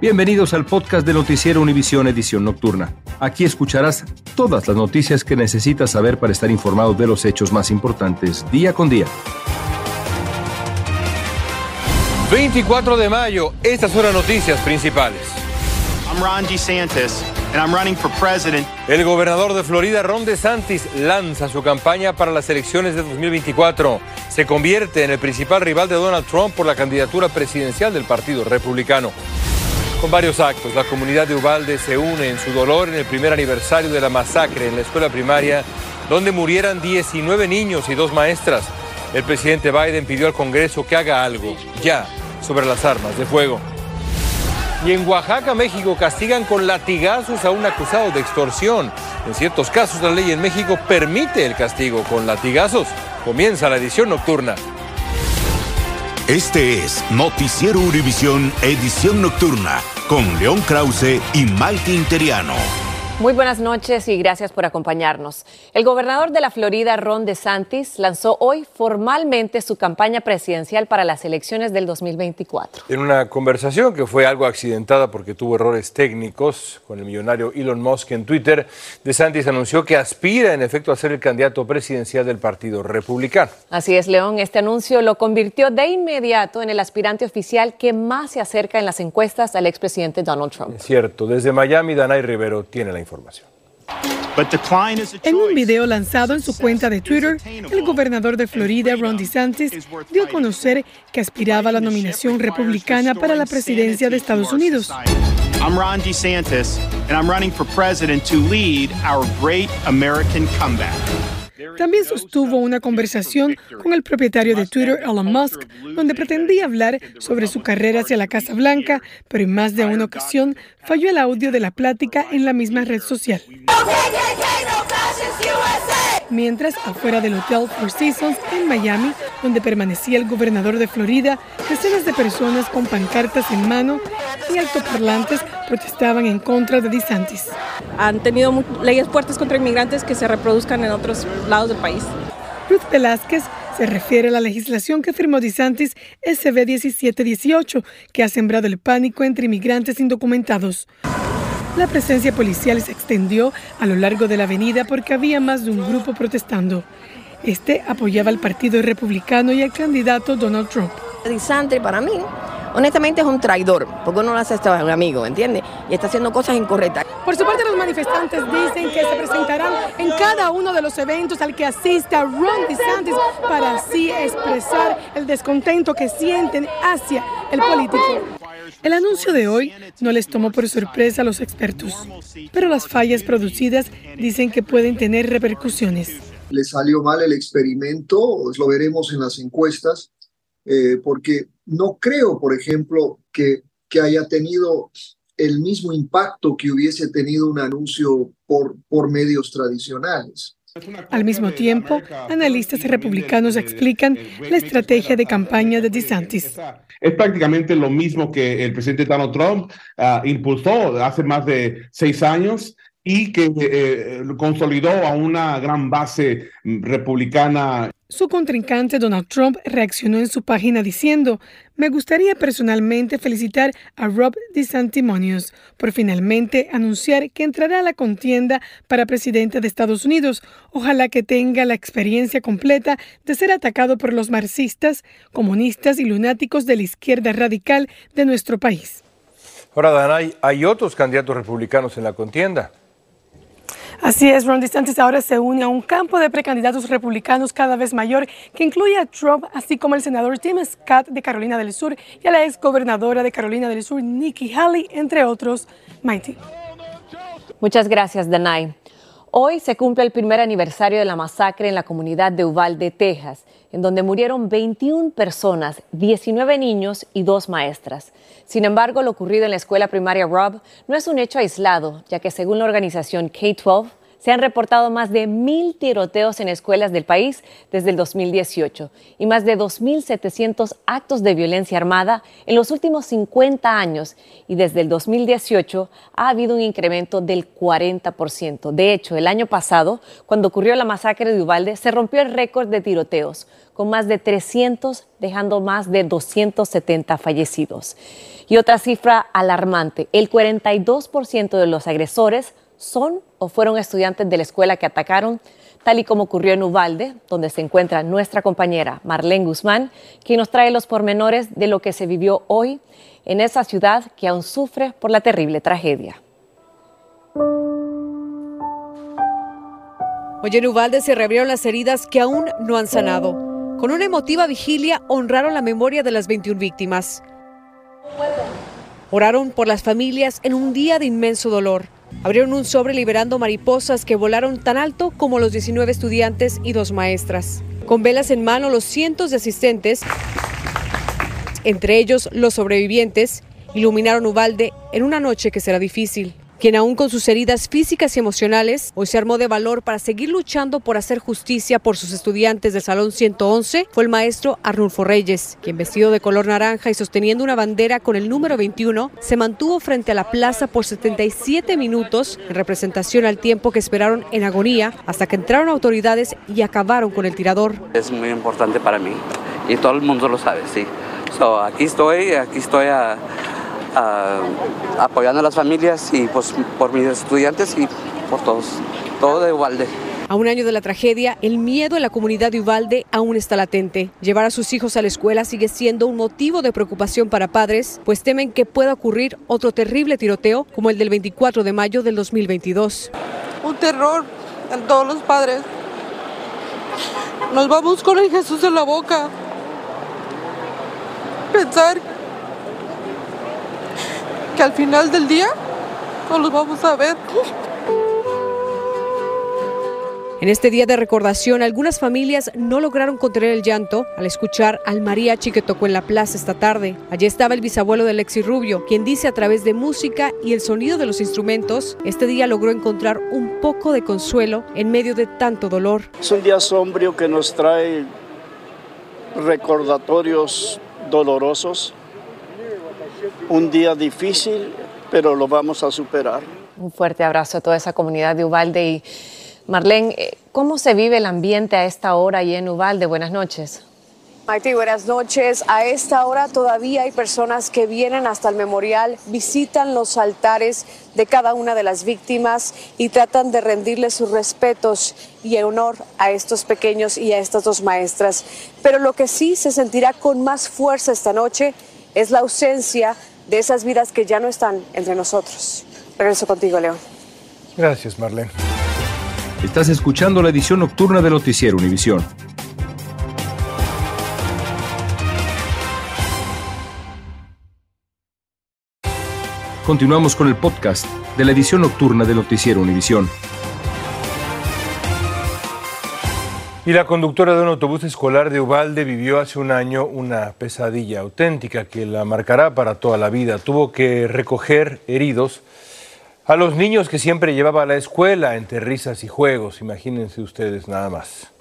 Bienvenidos al podcast de Noticiero Univisión Edición Nocturna. Aquí escucharás todas las noticias que necesitas saber para estar informado de los hechos más importantes día con día. 24 de mayo, estas son las noticias principales. I'm Ron DeSantis, and I'm running for president. El gobernador de Florida, Ron DeSantis, lanza su campaña para las elecciones de 2024. Se convierte en el principal rival de Donald Trump por la candidatura presidencial del Partido Republicano. Con varios actos, la comunidad de Uvalde se une en su dolor en el primer aniversario de la masacre en la escuela primaria, donde murieran 19 niños y dos maestras. El presidente Biden pidió al Congreso que haga algo, ya, sobre las armas de fuego. Y en Oaxaca, México, castigan con latigazos a un acusado de extorsión. En ciertos casos, la ley en México permite el castigo con latigazos. Comienza la edición nocturna. Este es Noticiero Univisión Edición Nocturna con León Krause y Mike Interiano. Muy buenas noches y gracias por acompañarnos. El gobernador de la Florida, Ron DeSantis, lanzó hoy formalmente su campaña presidencial para las elecciones del 2024. En una conversación que fue algo accidentada porque tuvo errores técnicos con el millonario Elon Musk en Twitter, DeSantis anunció que aspira en efecto a ser el candidato presidencial del Partido Republicano. Así es, León, este anuncio lo convirtió de inmediato en el aspirante oficial que más se acerca en las encuestas al expresidente Donald Trump. Es cierto, desde Miami, Danay Rivero tiene la información. But decline is a En un video lanzado en su cuenta de Twitter, el gobernador de Florida, Ron DeSantis, dio a conocer que aspiraba a la nominación republicana para la presidencia de Estados Unidos. I'm Ron DeSantis, and I'm running for president to lead our great American comeback. También sostuvo una conversación con el propietario de Twitter, Elon Musk, donde pretendía hablar sobre su carrera hacia la Casa Blanca, pero en más de una ocasión falló el audio de la plática en la misma red social. Mientras, afuera del Hotel Four Seasons en Miami, donde permanecía el gobernador de Florida, decenas de personas con pancartas en mano y altoparlantes protestaban en contra de DeSantis. han tenido leyes fuertes contra inmigrantes que se reproduzcan en otros lados del país. Ruth Velázquez se refiere a la legislación que firmó DeSantis SB 1718, que ha sembrado el pánico entre inmigrantes indocumentados. La presencia policial se extendió a lo largo de la avenida porque había más de un grupo protestando. Este apoyaba al Partido Republicano y al candidato Donald Trump. Para mí, honestamente es un traidor, porque uno lo hace hasta un amigo, ¿entiendes? Y está haciendo cosas incorrectas. Por su parte, los manifestantes dicen que se presentarán en cada uno de los eventos al que asista Ron DeSantis para así expresar el descontento que sienten hacia el político. El anuncio de hoy no les tomó por sorpresa a los expertos, pero las fallas producidas dicen que pueden tener repercusiones. le salió mal el experimento, lo veremos en las encuestas, eh, porque no creo, por ejemplo, que, que haya tenido el mismo impacto que hubiese tenido un anuncio por, por medios tradicionales. Al mismo tiempo, analistas republicanos explican la estrategia de campaña de DeSantis. Es prácticamente lo mismo que el presidente Donald Trump ah, impulsó hace más de seis años y que eh, consolidó a una gran base republicana Su contrincante Donald Trump reaccionó en su página diciendo, me gustaría personalmente felicitar a Rob DeSantimonious por finalmente anunciar que entrará a la contienda para presidente de Estados Unidos. Ojalá que tenga la experiencia completa de ser atacado por los marxistas, comunistas y lunáticos de la izquierda radical de nuestro país. Ahora, Danay, hay otros candidatos republicanos en la contienda. Así es, Ron DeSantis ahora se une a un campo de precandidatos republicanos cada vez mayor que incluye a Trump, así como el senador Tim Scott de Carolina del Sur y a la exgobernadora de Carolina del Sur, Nikki Haley, entre otros. Mighty. Muchas gracias, Danay. Hoy se cumple el primer aniversario de la masacre en la comunidad de Uvalde, Texas, en donde murieron 21 personas, 19 niños y dos maestras. Sin embargo, lo ocurrido en la escuela primaria Rob no es un hecho aislado, ya que según la organización K-12, se han reportado más de mil tiroteos en escuelas del país desde el 2018 y más de 2.700 actos de violencia armada en los últimos 50 años. Y desde el 2018 ha habido un incremento del 40%. De hecho, el año pasado, cuando ocurrió la masacre de Uvalde, se rompió el récord de tiroteos, con más de 300, dejando más de 270 fallecidos. Y otra cifra alarmante, el 42% de los agresores son o fueron estudiantes de la escuela que atacaron, tal y como ocurrió en Uvalde, donde se encuentra nuestra compañera Marlene Guzmán, quien nos trae los pormenores de lo que se vivió hoy en esa ciudad que aún sufre por la terrible tragedia. Hoy en Uvalde se reabrieron las heridas que aún no han sanado. Con una emotiva vigilia honraron la memoria de las 21 víctimas. Oraron por las familias en un día de inmenso dolor. Abrieron un sobre liberando mariposas que volaron tan alto como los 19 estudiantes y dos maestras. Con velas en mano, los cientos de asistentes, entre ellos los sobrevivientes, iluminaron Ubalde en una noche que será difícil quien aún con sus heridas físicas y emocionales, hoy se armó de valor para seguir luchando por hacer justicia por sus estudiantes del Salón 111, fue el maestro Arnulfo Reyes, quien vestido de color naranja y sosteniendo una bandera con el número 21, se mantuvo frente a la plaza por 77 minutos en representación al tiempo que esperaron en agonía hasta que entraron autoridades y acabaron con el tirador. Es muy importante para mí y todo el mundo lo sabe, sí. aquí estoy, aquí estoy a apoyando a las familias y pues por mis estudiantes y por todos, todo de Uvalde. A un año de la tragedia, el miedo en la comunidad de Uvalde aún está latente. Llevar a sus hijos a la escuela sigue siendo un motivo de preocupación para padres, pues temen que pueda ocurrir otro terrible tiroteo como el del 24 de mayo del 2022. Un terror en todos los padres. Nos vamos con el Jesús en la boca. Pensar que al final del día no los vamos a ver. En este día de recordación, algunas familias no lograron contener el llanto al escuchar al mariachi que tocó en la plaza esta tarde. Allí estaba el bisabuelo de Lexi Rubio, quien dice a través de música y el sonido de los instrumentos, este día logró encontrar un poco de consuelo en medio de tanto dolor. Es un día sombrío que nos trae recordatorios dolorosos un día difícil, pero lo vamos a superar. Un fuerte abrazo a toda esa comunidad de Ubalde. Y Marlene, eh, ¿cómo se vive el ambiente a esta hora ahí en Ubalde? Buenas noches. Maite, buenas noches. A esta hora todavía hay personas que vienen hasta el memorial, visitan los altares de cada una de las víctimas y tratan de rendirle sus respetos y honor a estos pequeños y a estas dos maestras. Pero lo que sí se sentirá con más fuerza esta noche es la ausencia de esas vidas que ya no están entre nosotros. Regreso contigo, León. Gracias, Marlene. Estás escuchando la edición nocturna de Noticiero Univisión. Continuamos con el podcast de la edición nocturna de Noticiero Univisión. Y la conductora de un autobús escolar de Ubalde vivió hace un año una pesadilla auténtica que la marcará para toda la vida. Tuvo que recoger heridos a los niños que siempre llevaba a la escuela entre risas y juegos. Imagínense ustedes nada más.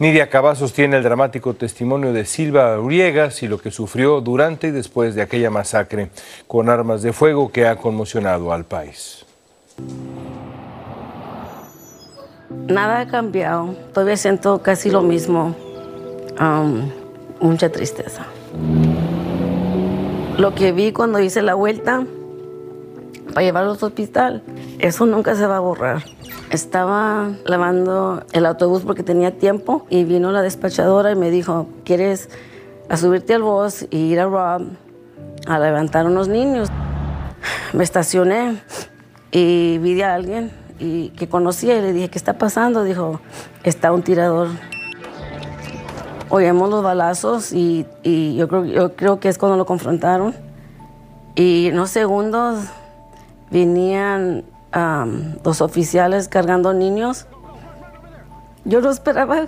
Nidia Cavazos tiene el dramático testimonio de Silva Uriegas y lo que sufrió durante y después de aquella masacre con armas de fuego que ha conmocionado al país. Nada ha cambiado. Todavía siento casi lo mismo. mucha tristeza. Lo que vi cuando hice la vuelta para llevarlo al hospital, eso nunca se va a borrar. Estaba lavando el autobús porque tenía tiempo y vino la despachadora y me dijo, ¿quieres a subirte al bus y ir a Rob a levantar unos niños? Me estacioné y vi a alguien y que conocía y le dije, ¿qué está pasando? Dijo, está un tirador. Oímos los balazos y, yo, creo, yo creo que es cuando lo confrontaron. Y en unos segundos venían am, los oficiales cargando niños. Yo no esperaba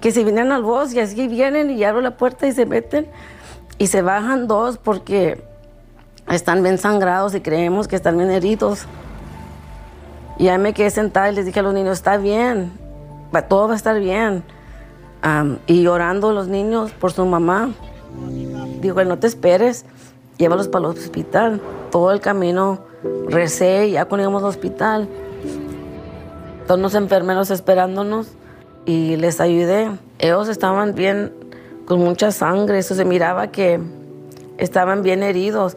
que se vinieran al y así vienen y abro la puerta y se meten y se bajan dos porque están bien sangrados y creemos que están bien heridos. Y ahí me quedé sentada y les dije a los niños, está bien, todo va a estar bien. Y llorando los niños por su mamá. Digo, no te esperes, llévalos para el hospital. Todo el camino recé, ya cuando llegamos al hospital, todos los enfermeros esperándonos y les ayudé. Ellos estaban bien, con mucha sangre, eso se miraba que estaban bien heridos.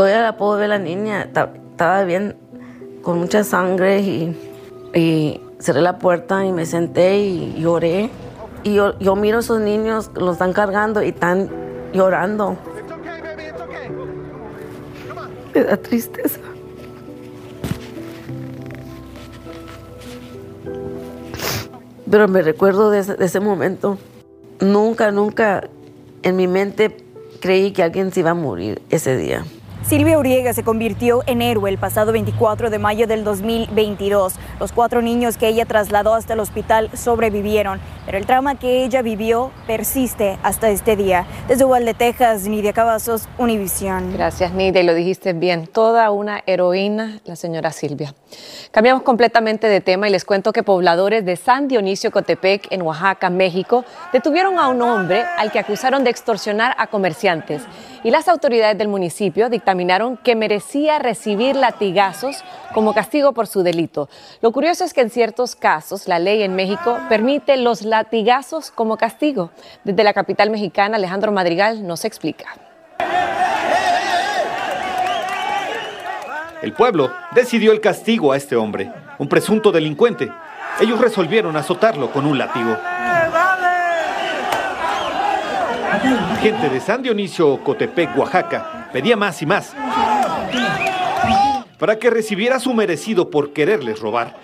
Todavía la puedo ver la niña, ta- estaba bien, con mucha sangre y, cerré la puerta y me senté y lloré. Y yo, yo miro a esos niños, los están cargando y están llorando. Me da tristeza. Pero me recuerdo de ese momento. Nunca, nunca en mi mente creí que alguien se iba a morir ese día. Silvia Uriega se convirtió en héroe el pasado 24 de mayo del 2022. Los cuatro niños que ella trasladó hasta el hospital sobrevivieron, pero el trauma que ella vivió persiste hasta este día. Desde Uvalde, Texas, Nidia Cavazos, Univisión. Gracias, Nidia, y lo dijiste bien. Toda una heroína, la señora Silvia. Cambiamos completamente de tema y les cuento que pobladores de San Dionisio Cotepec, en Oaxaca, México, detuvieron a un hombre al que acusaron de extorsionar a comerciantes. Y las autoridades del municipio dictaminaron que merecía recibir latigazos como castigo por su delito. Lo curioso es que en ciertos casos la ley en México permite los latigazos como castigo. Desde la capital mexicana, Alejandro Madrigal nos explica. El pueblo decidió el castigo a este hombre, un presunto delincuente. Ellos resolvieron azotarlo con un látigo. Gente de San Dionisio, Cotepec, Oaxaca, pedía más y más para que recibiera su merecido por quererles robar.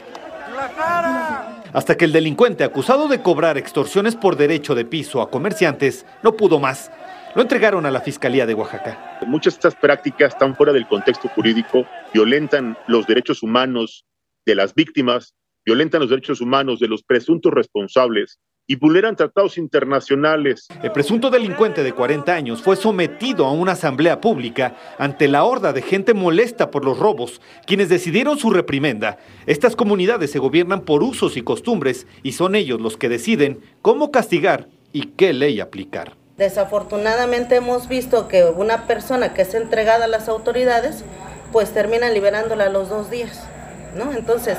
Hasta que el delincuente acusado de cobrar extorsiones por derecho de piso a comerciantes no pudo más. Lo entregaron a la Fiscalía de Oaxaca. Muchas de estas prácticas están fuera del contexto jurídico, violentan los derechos humanos de las víctimas, violentan los derechos humanos de los presuntos responsables y vulneran tratados internacionales. El presunto delincuente de 40 años fue sometido a una asamblea pública ante la horda de gente molesta por los robos, quienes decidieron su reprimenda. Estas comunidades se gobiernan por usos y costumbres y son ellos los que deciden cómo castigar y qué ley aplicar. Desafortunadamente hemos visto que una persona que es entregada a las autoridades, pues terminan liberándola a los dos días, ¿no? Entonces,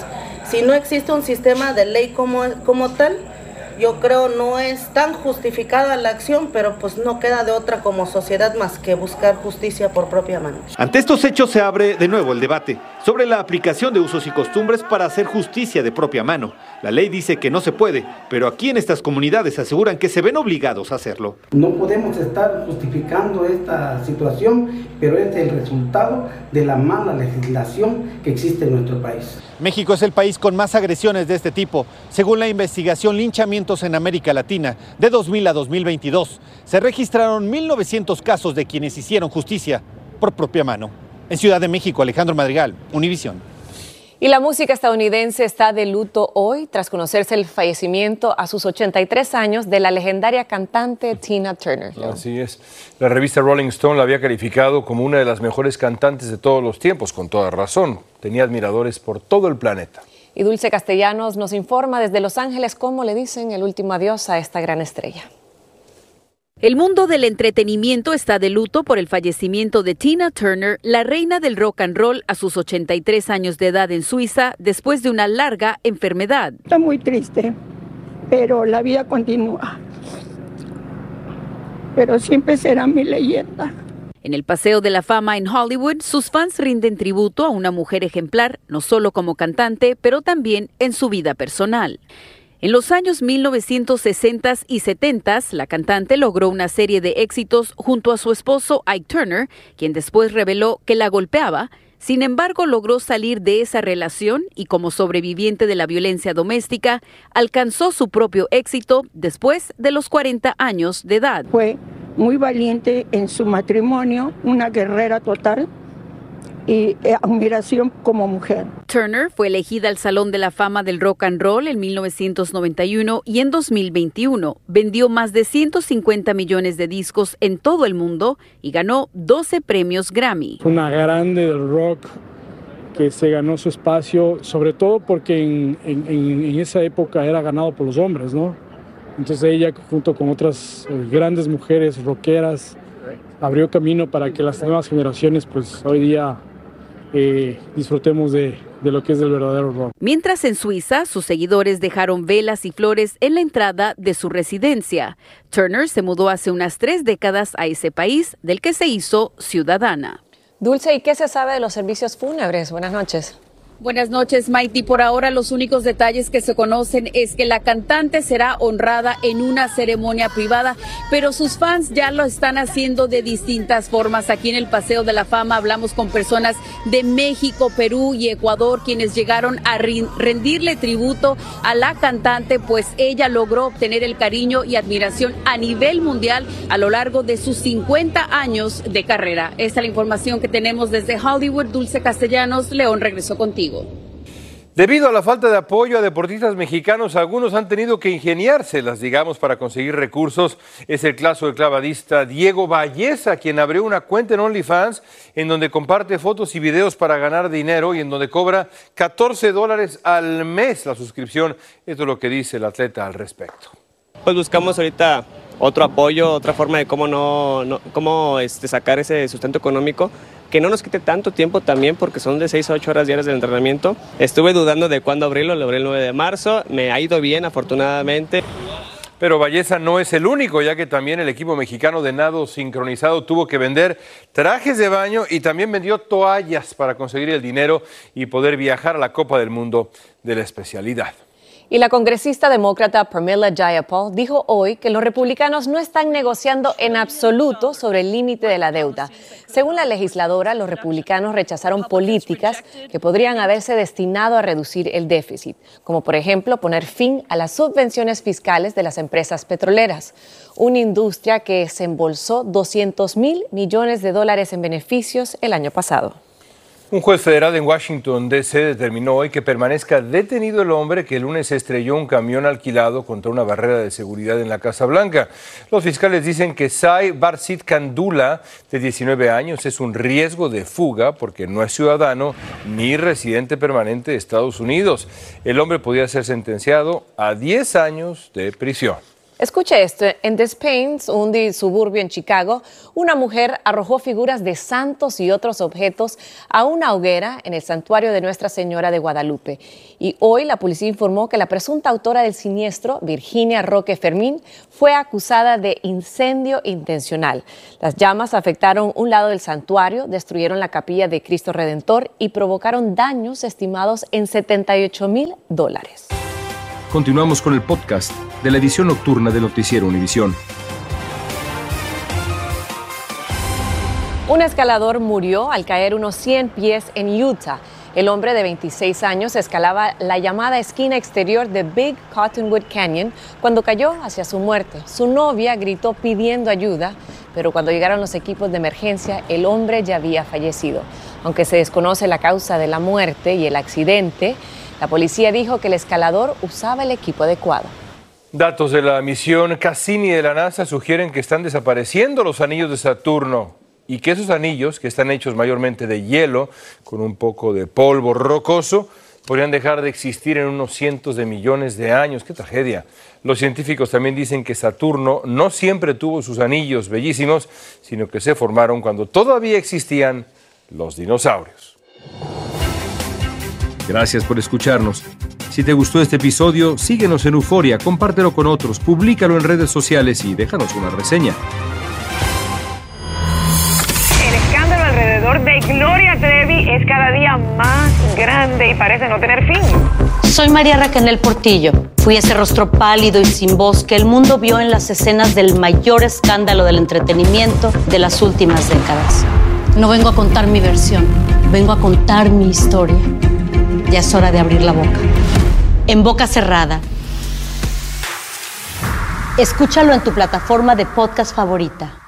si no existe un sistema de ley como, como tal, yo creo no es tan justificada la acción, pero pues no queda de otra como sociedad más que buscar justicia por propia mano. Ante estos hechos se abre de nuevo el debate sobre la aplicación de usos y costumbres para hacer justicia de propia mano. La ley dice que no se puede, pero aquí en estas comunidades aseguran que se ven obligados a hacerlo. No podemos estar justificando esta situación, pero es el resultado de la mala legislación que existe en nuestro país. México es el país con más agresiones de este tipo. Según la investigación Linchamientos en América Latina de 2000 a 2022, se registraron 1.900 casos de quienes hicieron justicia por propia mano. En Ciudad de México, Alejandro Madrigal, Univisión. Y la música estadounidense está de luto hoy tras conocerse el fallecimiento a sus 83 años de la legendaria cantante Tina Turner. Así es. La revista Rolling Stone la había calificado como una de las mejores cantantes de todos los tiempos, con toda razón. Tenía admiradores por todo el planeta. Y Dulce Castellanos nos informa desde Los Ángeles cómo le dicen el último adiós a esta gran estrella. El mundo del entretenimiento está de luto por el fallecimiento de Tina Turner, la reina del rock and roll a sus 83 años de edad en Suiza, después de una larga enfermedad. Está muy triste, pero la vida continúa. Pero siempre será mi leyenda. En el Paseo de la Fama en Hollywood, sus fans rinden tributo a una mujer ejemplar, no solo como cantante, pero también en su vida personal. En los años 1960 y 70, la cantante logró una serie de éxitos junto a su esposo Ike Turner, quien después reveló que la golpeaba. Sin embargo, logró salir de esa relación y como sobreviviente de la violencia doméstica, alcanzó su propio éxito después de los 40 años de edad. Fue muy valiente en su matrimonio, una guerrera total, y eh, admiración como mujer. Turner fue elegida al Salón de la Fama del Rock and Roll en 1991 y en 2021 vendió más de 150 millones de discos en todo el mundo y ganó 12 premios Grammy. Una grande del rock que se ganó su espacio, sobre todo porque en, en esa época era ganado por los hombres, ¿no? Entonces ella, junto con otras eh, grandes mujeres rockeras, abrió camino para que las nuevas generaciones, pues hoy día eh, disfrutemos de, de lo que es el verdadero rock. Mientras en Suiza, sus seguidores dejaron velas y flores en la entrada de su residencia. Turner se mudó hace unas tres décadas a ese país, del que se hizo ciudadana. Dulce, ¿y qué se sabe de los servicios fúnebres? Buenas noches. Buenas noches, Maiti. Por ahora los únicos detalles que se conocen es que la cantante será honrada en una ceremonia privada, pero sus fans ya lo están haciendo de distintas formas. Aquí en el Paseo de la Fama hablamos con personas de México, Perú y Ecuador, quienes llegaron a rendirle tributo a la cantante, pues ella logró obtener el cariño y admiración a nivel mundial a lo largo de sus 50 años de carrera. Esta es la información que tenemos desde Hollywood. Dulce Castellanos, León regresó contigo. Debido a la falta de apoyo a deportistas mexicanos, algunos han tenido que ingeniárselas, digamos, para conseguir recursos. Es el caso del clavadista Diego Valleza, quien abrió una cuenta en OnlyFans en donde comparte fotos y videos para ganar dinero y en donde cobra 14 dólares al mes la suscripción. Esto es lo que dice el atleta al respecto. Pues buscamos ahorita otro apoyo, otra forma de cómo, no, cómo este, sacar ese sustento económico que no nos quite tanto tiempo también porque son de 6 a 8 horas diarias de entrenamiento. Estuve dudando de cuándo abrirlo, lo abrí el 9 de marzo, me ha ido bien afortunadamente. Pero Valleza no es el único, ya que también el equipo mexicano de nado sincronizado tuvo que vender trajes de baño y también vendió toallas para conseguir el dinero y poder viajar a la Copa del Mundo de la especialidad. Y la congresista demócrata Pramila Jayapal dijo hoy que los republicanos no están negociando en absoluto sobre el límite de la deuda. Según la legisladora, los republicanos rechazaron políticas que podrían haberse destinado a reducir el déficit, como por ejemplo poner fin a las subvenciones fiscales de las empresas petroleras, una industria que se embolsó 200 mil millones de dólares en beneficios el año pasado. Un juez federal en Washington, D.C. determinó hoy que permanezca detenido el hombre que el lunes estrelló un camión alquilado contra una barrera de seguridad en la Casa Blanca. Los fiscales dicen que Sai Barsit Kandula, de 19 años, es un riesgo de fuga porque no es ciudadano ni residente permanente de Estados Unidos. El hombre podía ser sentenciado a 10 años de prisión. Escuche esto, en Des Plaines, un suburbio en Chicago, una mujer arrojó figuras de santos y otros objetos a una hoguera en el santuario de Nuestra Señora de Guadalupe. Y hoy la policía informó que la presunta autora del siniestro, Virginia Roque Fermín, fue acusada de incendio intencional. Las llamas afectaron un lado del santuario, destruyeron la capilla de Cristo Redentor y provocaron daños estimados en 78 mil dólares. Continuamos con el podcast de la edición nocturna de Noticiero Univisión. Un escalador murió al caer unos 100 pies en Utah. El hombre de 26 años escalaba la llamada esquina exterior de Big Cottonwood Canyon cuando cayó hacia su muerte. Su novia gritó pidiendo ayuda, pero cuando llegaron los equipos de emergencia, el hombre ya había fallecido. Aunque se desconoce la causa de la muerte y el accidente, la policía dijo que el escalador usaba el equipo adecuado. Datos de la misión Cassini de la NASA sugieren que están desapareciendo los anillos de Saturno y que esos anillos, que están hechos mayormente de hielo, con un poco de polvo rocoso, podrían dejar de existir en unos cientos de millones de años. ¡Qué tragedia! Los científicos también dicen que Saturno no siempre tuvo sus anillos bellísimos, sino que se formaron cuando todavía existían los dinosaurios. Gracias por escucharnos. Si te gustó este episodio, síguenos en Euforia, compártelo con otros, públicalo en redes sociales y déjanos una reseña. El escándalo alrededor de Gloria Trevi es cada día más grande y parece no tener fin. Soy María Raquel Portillo. Fui ese rostro pálido y sin voz que el mundo vio en las escenas del mayor escándalo del entretenimiento de las últimas décadas. No vengo a contar mi versión, vengo a contar mi historia ya es hora de abrir la boca. En boca cerrada. Escúchalo en tu plataforma de podcast favorita.